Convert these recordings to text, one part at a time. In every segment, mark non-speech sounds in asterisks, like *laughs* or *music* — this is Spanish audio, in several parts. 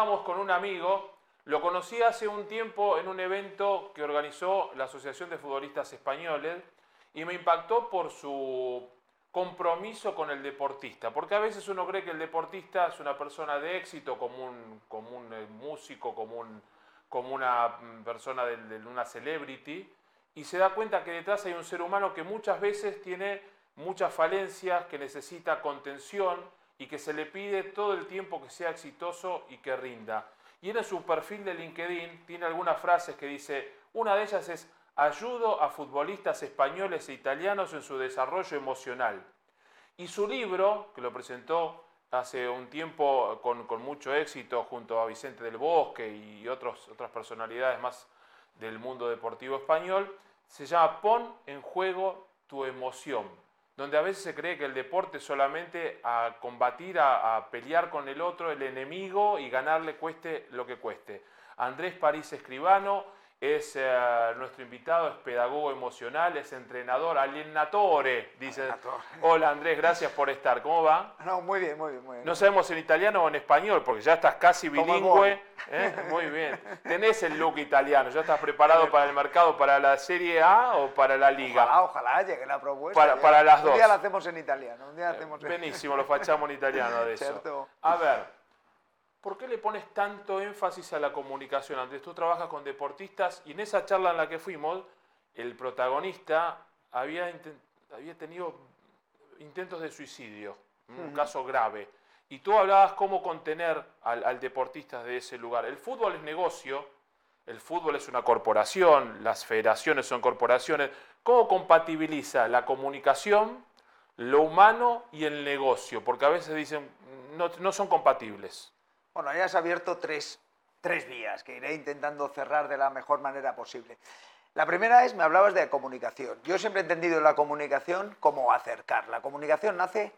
con un amigo, lo conocí hace un tiempo en un evento que organizó la Asociación de Futbolistas Españoles y me impactó por su compromiso con el deportista, porque a veces uno cree que el deportista es una persona de éxito, como un, como un eh, músico, como, como una mm, persona de, de una celebrity, y se da cuenta que detrás hay un ser humano que muchas veces tiene muchas falencias, que necesita contención y que se le pide todo el tiempo que sea exitoso y que rinda. Y en su perfil de LinkedIn tiene algunas frases que dice, una de ellas es, ayudo a futbolistas españoles e italianos en su desarrollo emocional. Y su libro, que lo presentó hace un tiempo con, mucho éxito junto a Vicente del Bosque y otros, otras personalidades más del mundo deportivo español, se llama Pon en juego tu emoción, donde a veces se cree que el deporte es solamente a combatir, a, a pelear con el otro, el enemigo y ganarle cueste lo que cueste. Andrés París Escribano es eh, nuestro invitado, es pedagogo emocional, es entrenador, alienatore, dice. Hola Andrés, gracias por estar. ¿Cómo va? No, muy bien, muy bien, muy bien. No sabemos en italiano o en español, porque ya estás casi bilingüe. ¿eh? Muy bien. Tenés el look italiano, ¿ya estás preparado para el mercado, para la Serie A o para la Liga? Ojalá, ojalá llegue la propuesta. Para, para las dos. Un día la hacemos en italiano, un día eh, hacemos Benísimo, lo fachamos en italiano de *laughs* eso. A ver, ¿Por qué le pones tanto énfasis a la comunicación? Antes tú trabajas con deportistas y en esa charla en la que fuimos, el protagonista había, había tenido intentos de suicidio, un caso grave. Y tú hablabas cómo contener al, al, deportista de ese lugar. El fútbol es negocio, el fútbol es una corporación, las federaciones son corporaciones. ¿Cómo compatibiliza la comunicación, lo humano y el negocio? Porque a veces dicen, no, no son compatibles. Bueno, ya has abierto tres, tres vías que iré intentando cerrar de la mejor manera posible. La primera es, me hablabas de comunicación. Yo siempre he entendido la comunicación como acercar. La comunicación nace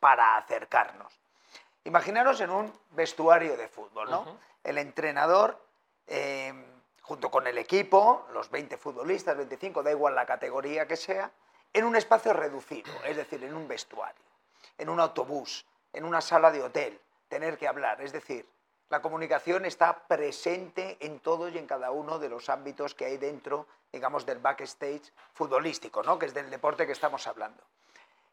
para acercarnos. Imaginaros en un vestuario de fútbol, ¿no? El entrenador, eh, junto con el equipo, los 20 futbolistas, 25, da igual la categoría que sea, en un espacio reducido, es decir, en un vestuario, en un autobús, en una sala de hotel, tener que hablar. Es decir, la comunicación está presente en todos y en cada uno de los ámbitos que hay dentro, digamos, del backstage futbolístico, ¿no? que es del deporte que estamos hablando.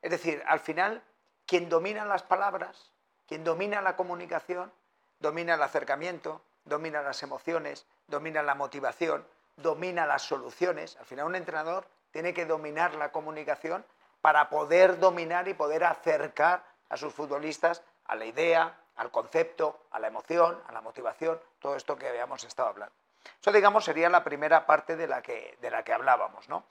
Es decir, al final, quien domina las palabras, quien domina la comunicación, domina el acercamiento, domina las emociones, domina la motivación, domina las soluciones. Al final, un entrenador tiene que dominar la comunicación para poder dominar y poder acercar a sus futbolistas a la idea, al concepto, a la emoción, a la motivación, todo esto que habíamos estado hablando. Eso, digamos, sería la primera parte de la que, de la que hablábamos. ¿no?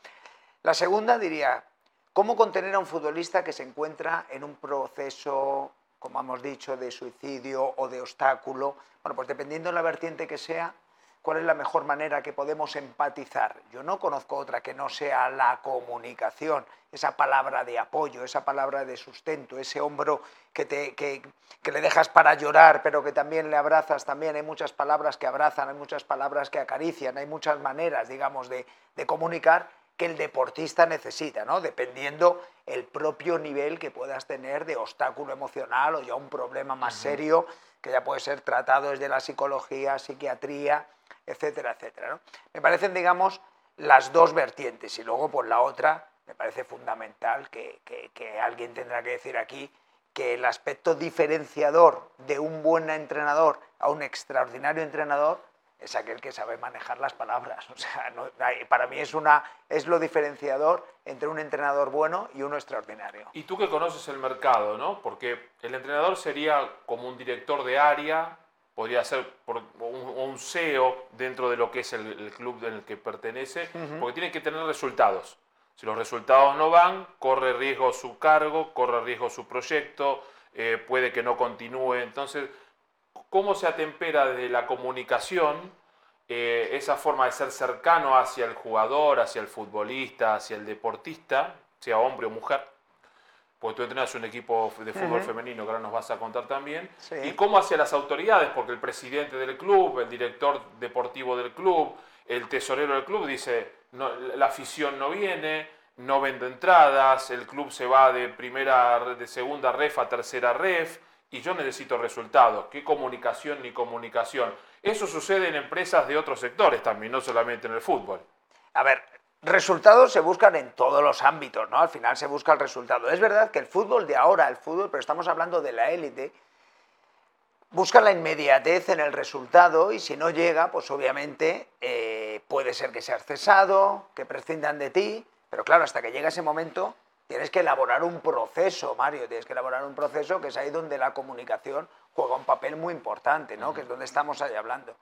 La segunda diría, ¿cómo contener a un futbolista que se encuentra en un proceso, como hemos dicho, de suicidio o de obstáculo? Bueno, pues dependiendo de la vertiente que sea, ¿Cuál es la mejor manera que podemos empatizar? Yo no conozco otra que no sea la comunicación, esa palabra de apoyo, esa palabra de sustento, ese hombro que, te, que, le dejas para llorar, pero que también le abrazas. También hay muchas palabras que abrazan, hay muchas palabras que acarician, hay muchas maneras, digamos, de, de comunicar que el deportista necesita, ¿no? dependiendo el propio nivel que puedas tener de obstáculo emocional o ya un problema más serio que ya puede ser tratado desde la psicología, psiquiatría, etcétera, etcétera. Me parecen, digamos, las dos vertientes y luego por la otra me parece fundamental que, que alguien tendrá que decir aquí que el aspecto diferenciador de un buen entrenador a un extraordinario entrenador es aquel que sabe manejar las palabras. O sea, para mí es, una, es lo diferenciador entre un entrenador bueno y uno extraordinario. Y tú que conoces el mercado, ¿no? Porque el entrenador sería como un director de área, podría ser un, CEO dentro de lo que es el, club en el que pertenece, porque tiene que tener resultados. Si los resultados no van, corre riesgo su cargo, corre riesgo su proyecto, eh, puede que no continúe. Entonces, cómo se atempera desde la comunicación eh, esa forma de ser cercano hacia el jugador, hacia el futbolista, hacia el deportista, sea hombre o mujer, porque tú entrenas un equipo de fútbol femenino que ahora nos vas a contar también, y cómo hacia las autoridades, porque el presidente del club, el director deportivo del club, el tesorero del club dice, la afición no viene, no vende entradas, el club se va de primera, de segunda ref a tercera ref, y yo necesito resultados. ¿Qué comunicación ni comunicación? Eso sucede en empresas de otros sectores también, no solamente en el fútbol. A ver, resultados se buscan en todos los ámbitos, ¿no? Al final se busca el resultado. Es verdad que el fútbol de ahora, el fútbol, pero estamos hablando de la élite, busca la inmediatez en el resultado y si no llega, pues obviamente eh, puede ser que seas cesado, que prescindan de ti, pero claro, hasta que llega ese momento tienes que elaborar un proceso, Mario, tienes que elaborar un proceso que es ahí donde la comunicación juega un papel muy importante, ¿no? Que es donde estamos ahí hablando.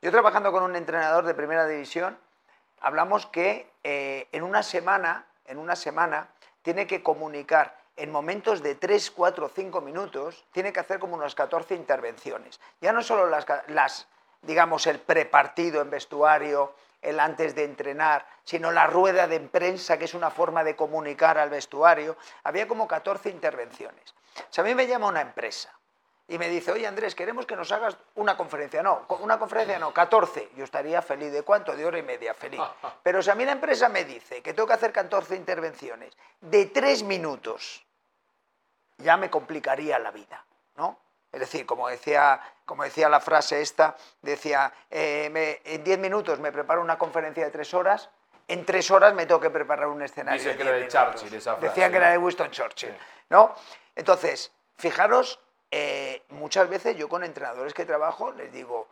Yo trabajando con un entrenador de primera división, hablamos que eh, en una semana, en una semana, tiene que comunicar en momentos de 3, 4, 5 minutos, tiene que hacer como unas 14 intervenciones. Ya no solo las, las digamos, el prepartido en vestuario, el antes de entrenar, sino la rueda de prensa, que es una forma de comunicar al vestuario. Había como 14 intervenciones. Si a mí me llama una empresa y me dice, oye Andrés, queremos que nos hagas una conferencia. No, una conferencia no, 14. Yo estaría feliz. ¿De cuánto? De hora y media, feliz. *laughs* Pero si a mí la empresa me dice que tengo que hacer 14 intervenciones de 3 minutos, ya me complicaría la vida, ¿no? Es decir, como decía, como decía la frase esta, decía, eh, en 10 minutos me preparo una conferencia de 3 horas, en 3 horas me tengo que preparar un escenario. Dice que era de Churchill esa frase. Decían que era de Winston Churchill. ¿no? Entonces, fijaros, eh, muchas veces yo con entrenadores que trabajo les digo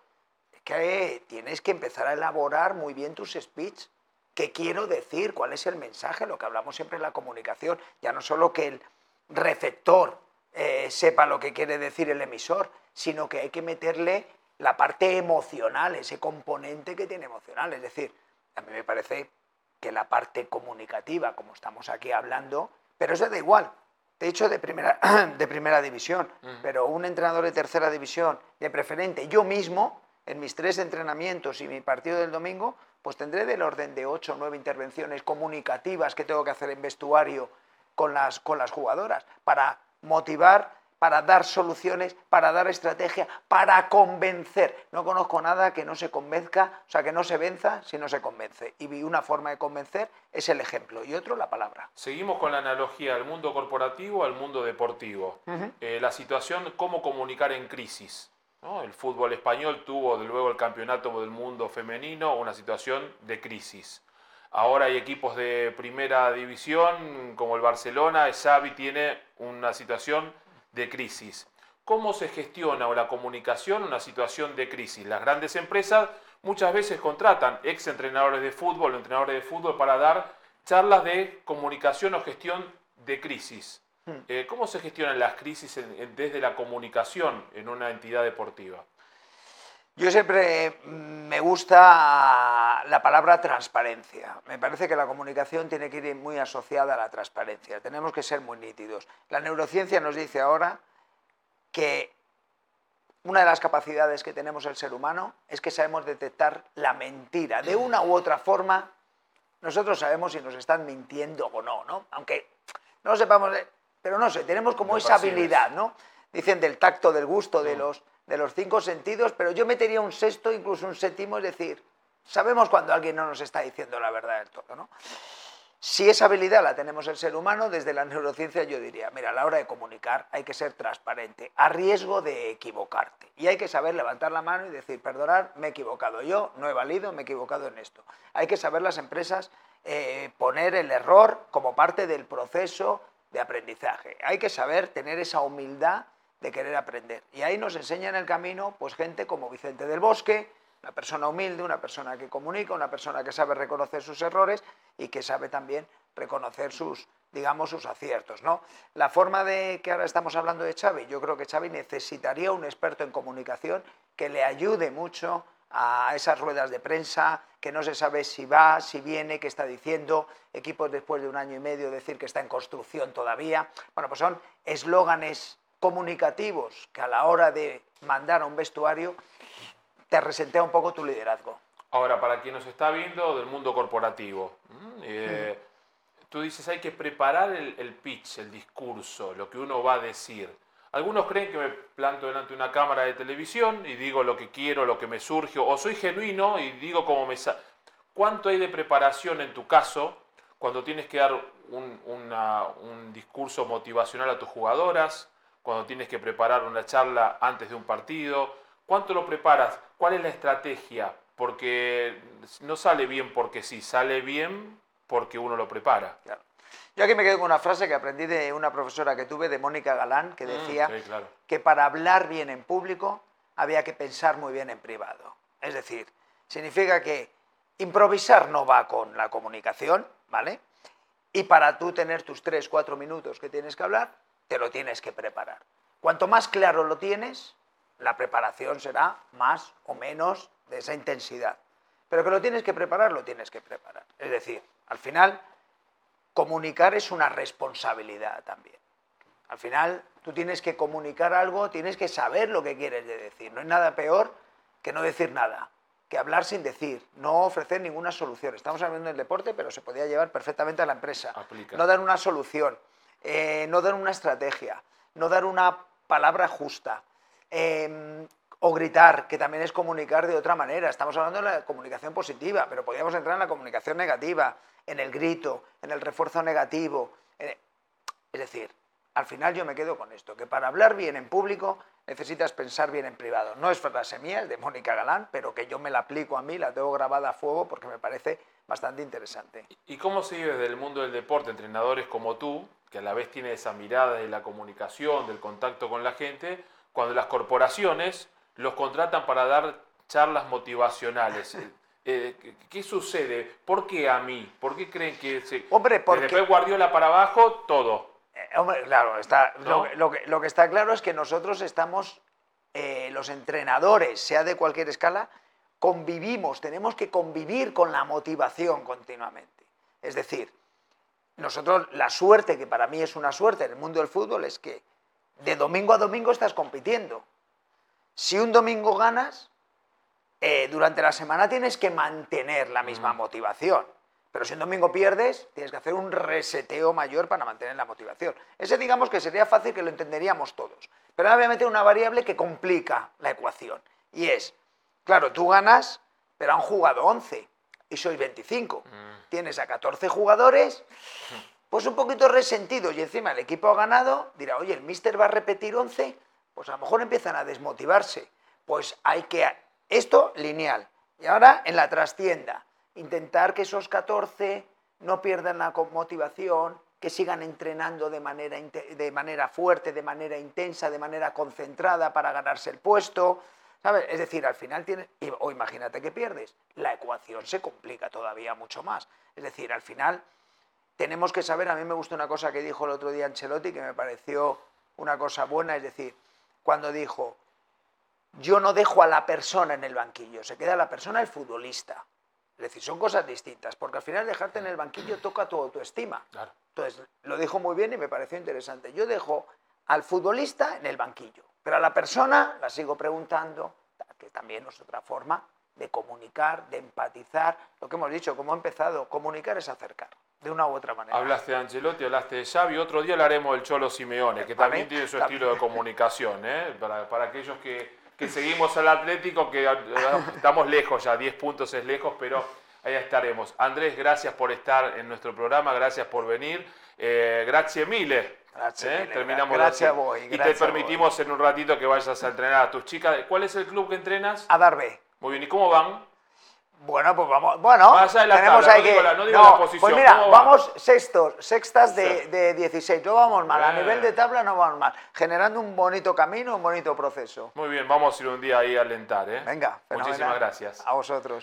que tienes que empezar a elaborar muy bien tus speech. ¿Qué quiero decir? ¿Cuál es el mensaje? Lo que hablamos siempre en la comunicación. Ya no solo que el receptor eh, sepa lo que quiere decir el emisor, sino que hay que meterle la parte emocional, ese componente que tiene emocional. Es decir, a mí me parece que la parte comunicativa, como estamos aquí hablando, pero eso da igual. De hecho, de primera, *clears throat* de primera división, pero un entrenador de tercera división, de preferente, yo mismo, en mis tres entrenamientos y mi partido del domingo, pues tendré del orden de ocho o nueve intervenciones comunicativas que tengo que hacer en vestuario con las, con las jugadoras para motivar, para dar soluciones, para dar estrategia, para convencer. No conozco nada que no se convenzca, o sea, que no se venza si no se convence. Y una forma de convencer es el ejemplo y otro la palabra. Seguimos con la analogía al mundo corporativo, al mundo deportivo. Eh, la situación, cómo comunicar en crisis. El fútbol español tuvo, de luego, el campeonato del mundo femenino, una situación de crisis. Ahora hay equipos de primera división, como el Barcelona, Xavi tiene una situación de crisis. ¿Cómo se gestiona la comunicación una situación de crisis? Las grandes empresas muchas veces contratan ex entrenadores de fútbol o entrenadores de fútbol para dar charlas de comunicación o gestión de crisis. Hmm. Eh, ¿Cómo se gestionan las crisis desde la comunicación en una entidad deportiva? Yo siempre me gusta la palabra transparencia. Me parece que la comunicación tiene que ir muy asociada a la transparencia. Tenemos que ser muy nítidos. La neurociencia nos dice ahora que una de las capacidades que tenemos el ser humano es que sabemos detectar la mentira. De una u otra forma, nosotros sabemos si nos están mintiendo o no, ¿no? Aunque no sepamos, pero no sé, tenemos como esa habilidad, ¿no? Dicen del tacto, del gusto, de los de los cinco sentidos, pero yo metería un sexto, incluso un séptimo, es decir, sabemos cuando alguien no nos está diciendo la verdad del todo, ¿no? Si esa habilidad la tenemos el ser humano, desde la neurociencia yo diría, mira, a la hora de comunicar hay que ser transparente, a riesgo de equivocarte. Y hay que saber levantar la mano y decir, perdonar, me he equivocado yo, no he valido, me he equivocado en esto. Hay que saber las empresas eh, poner el error como parte del proceso de aprendizaje. Hay que saber tener esa humildad de querer aprender. Y ahí nos enseña en el camino pues gente como Vicente del Bosque, una persona humilde, una persona que comunica, una persona que sabe reconocer sus errores y que sabe también reconocer sus, digamos, sus aciertos, ¿no? La forma de que ahora estamos hablando de Xavi, yo creo que Xavi necesitaría un experto en comunicación que le ayude mucho a esas ruedas de prensa, que no se sabe si va, si viene, qué está diciendo, equipos después de un año y medio decir que está en construcción todavía. Bueno, pues son eslóganes comunicativos que a la hora de mandar a un vestuario te resentea un poco tu liderazgo. Ahora, para quien nos está viendo del mundo corporativo, eh, tú dices hay que preparar el, pitch, el discurso, lo que uno va a decir. Algunos creen que me planto delante de una cámara de televisión y digo lo que quiero, lo que me surge, o soy genuino y digo como me sale. ¿Cuánto hay de preparación en tu caso cuando tienes que dar un discurso motivacional a tus jugadoras? Cuando tienes que preparar una charla antes de un partido? ¿Cuánto lo preparas? ¿Cuál es la estrategia? Porque no sale bien porque sí, sale bien porque uno lo prepara. Yo aquí me quedo con una frase que aprendí de una profesora que tuve, de Mónica Galán, que Mm, decía sí, claro. que para hablar bien en público había que pensar muy bien en privado. Es decir, significa que improvisar no va con la comunicación, ¿vale? Y para tú tener tus 3, 4 minutos que tienes que hablar, te lo tienes que preparar. Cuanto más claro lo tienes, la preparación será más o menos de esa intensidad. Pero que lo tienes que preparar, lo tienes que preparar. Es decir, al final, comunicar es una responsabilidad también. Al final, tú tienes que comunicar algo, tienes que saber lo que quieres de decir. No hay nada peor que no decir nada, que hablar sin decir, no ofrecer ninguna solución. Estamos hablando del deporte, pero se podía llevar perfectamente a la empresa. Aplica. No dar una solución, eh, no dar una estrategia, no dar una palabra justa. eh, o gritar, que también es comunicar de otra manera. Estamos hablando de la comunicación positiva, pero podríamos entrar en la comunicación negativa, en el grito, en el refuerzo negativo. en- Es decir, al final yo me quedo con esto, que para hablar bien en público necesitas pensar bien en privado. No es frase mía, es de Mónica Galán, pero que yo me la aplico a mí, la tengo grabada a fuego porque me parece bastante interesante. ¿Y cómo se vive desde el mundo del deporte, entrenadores como tú, que a la vez tiene esa mirada de la comunicación, del contacto con la gente, cuando las corporaciones los contratan para dar charlas motivacionales? *laughs* Eh, eh, ¿qué- ¿Qué sucede? ¿Por qué a mí? ¿Por qué creen que se... Hombre, porque- Desde Pep Guardiola para abajo, todo. Eh, hombre, claro, está, ¿No? lo, que- lo que, lo que está claro es que nosotros estamos, eh, los entrenadores, sea de cualquier escala, convivimos, tenemos que convivir con la motivación continuamente. Es decir, nosotros la suerte, que para mí es una suerte en el mundo del fútbol, es que de domingo a domingo estás compitiendo. Si un domingo ganas, eh, durante la semana tienes que mantener la misma Mm. motivación. Pero si un domingo pierdes, tienes que hacer un reseteo mayor para mantener la motivación. Ese digamos que sería fácil que lo entenderíamos todos. Pero meter una variable que complica la ecuación. Y es, claro, tú ganas, pero han jugado 11 y sois 25. Tienes a 14 jugadores, pues un poquito resentidos y encima el equipo ha ganado, dirá, oye, el míster va a repetir 11, pues a lo mejor empiezan a desmotivarse. Pues hay que, esto lineal. Y ahora en la trastienda, intentar que esos 14 no pierdan la motivación, que sigan entrenando de manera, de manera fuerte, de manera intensa, de manera concentrada para ganarse el puesto. ¿Sabes? Es decir, al final tienes, o imagínate que pierdes, la ecuación se complica todavía mucho más. Es decir, al final tenemos que saber, a mí me gustó una cosa que dijo el otro día Ancelotti que me pareció una cosa buena, es decir, cuando dijo, yo no dejo a la persona en el banquillo, se queda la persona el futbolista. Es decir, son cosas distintas, porque al final dejarte en el banquillo toca tu autoestima. Claro. Entonces, lo dijo muy bien y me pareció interesante. Yo dejo al futbolista en el banquillo, pero a la persona la sigo preguntando, que también es otra forma de comunicar, de empatizar. Lo que hemos dicho, como he empezado, comunicar es acercar, de una u otra manera. Hablaste de Ancelotti, hablaste de Xavi, otro día hablaremos del Cholo Simeone, que también tiene su también. estilo de comunicación, ¿eh? para, para aquellos que, que seguimos al Atlético, que eh, estamos lejos ya, 10 puntos es lejos, pero ahí estaremos. Andrés, gracias por estar en nuestro programa, gracias por venir. Eh, grazie mille. Grazie ¿eh? mille, Terminamos grazie a voi, Y te permitimos en un ratito que vayas a entrenar a tus chicas. ¿Cuál es el club que entrenas? A dar B. Muy bien, ¿y cómo van? Bueno, pues vamos. Bueno, Más allá de la tenemos tabla, ahí no que. digo la- no digo la posición, Pues mira, vamos sextos, sextas de, de 16. No vamos mal. A nivel de tabla no vamos mal. Generando un bonito camino, un bonito proceso. Muy bien, vamos a ir un día ahí a alentar. ¿eh? Venga, Muchísimas fenomenal. gracias. A vosotros.